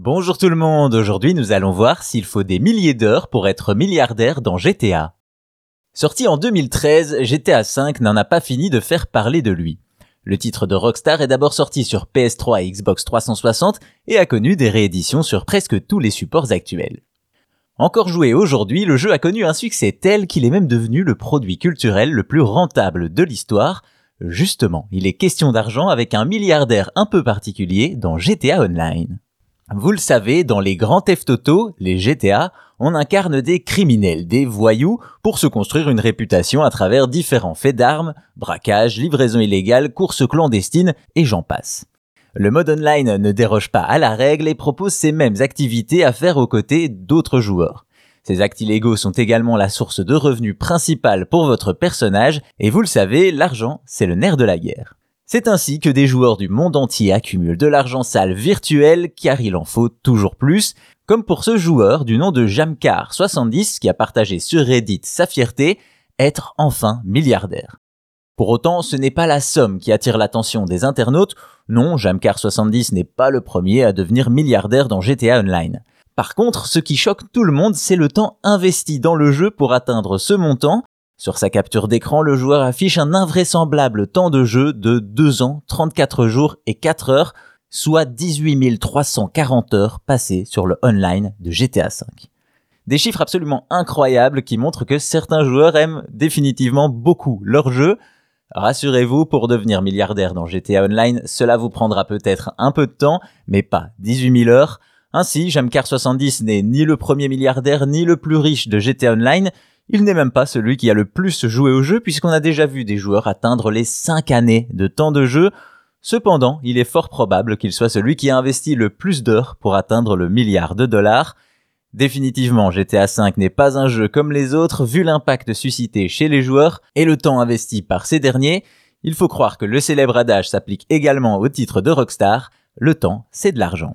Bonjour tout le monde, aujourd'hui nous allons voir s'il faut des milliers d'heures pour être milliardaire dans GTA. Sorti en 2013, GTA V n'en a pas fini de faire parler de lui. Le titre de Rockstar est d'abord sorti sur PS3 et Xbox 360 et a connu des rééditions sur presque tous les supports actuels. Encore joué aujourd'hui, le jeu a connu un succès tel qu'il est même devenu le produit culturel le plus rentable de l'histoire. Justement, il est question d'argent avec un milliardaire un peu particulier dans GTA Online. Vous le savez, dans les grands theft auto, les GTA, on incarne des criminels, des voyous, pour se construire une réputation à travers différents faits d'armes, braquages, livraisons illégales, courses clandestines, et j'en passe. Le mode online ne déroge pas à la règle et propose ces mêmes activités à faire aux côtés d'autres joueurs. Ces actes illégaux sont également la source de revenus principale pour votre personnage, et vous le savez, l'argent, c'est le nerf de la guerre. C'est ainsi que des joueurs du monde entier accumulent de l'argent sale virtuel car il en faut toujours plus, comme pour ce joueur du nom de Jamcar70 qui a partagé sur Reddit sa fierté, être enfin milliardaire. Pour autant, ce n'est pas la somme qui attire l'attention des internautes, non, Jamcar70 n'est pas le premier à devenir milliardaire dans GTA Online. Par contre, ce qui choque tout le monde, c'est le temps investi dans le jeu pour atteindre ce montant, sur sa capture d'écran, le joueur affiche un invraisemblable temps de jeu de 2 ans, 34 jours et 4 heures, soit 18 340 heures passées sur le online de GTA V. Des chiffres absolument incroyables qui montrent que certains joueurs aiment définitivement beaucoup leur jeu. Rassurez-vous, pour devenir milliardaire dans GTA Online, cela vous prendra peut-être un peu de temps, mais pas 18 000 heures. Ainsi, Jamcar70 n'est ni le premier milliardaire ni le plus riche de GTA Online, il n'est même pas celui qui a le plus joué au jeu puisqu'on a déjà vu des joueurs atteindre les 5 années de temps de jeu. Cependant, il est fort probable qu'il soit celui qui a investi le plus d'heures pour atteindre le milliard de dollars. Définitivement, GTA V n'est pas un jeu comme les autres vu l'impact suscité chez les joueurs et le temps investi par ces derniers. Il faut croire que le célèbre adage s'applique également au titre de Rockstar, le temps c'est de l'argent.